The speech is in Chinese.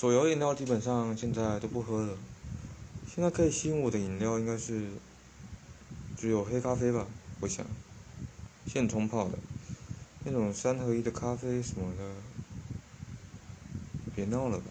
手摇饮料基本上现在都不喝了，现在可以吸引我的饮料应该是只有黑咖啡吧，我想，现冲泡的，那种三合一的咖啡什么的。别闹了吧。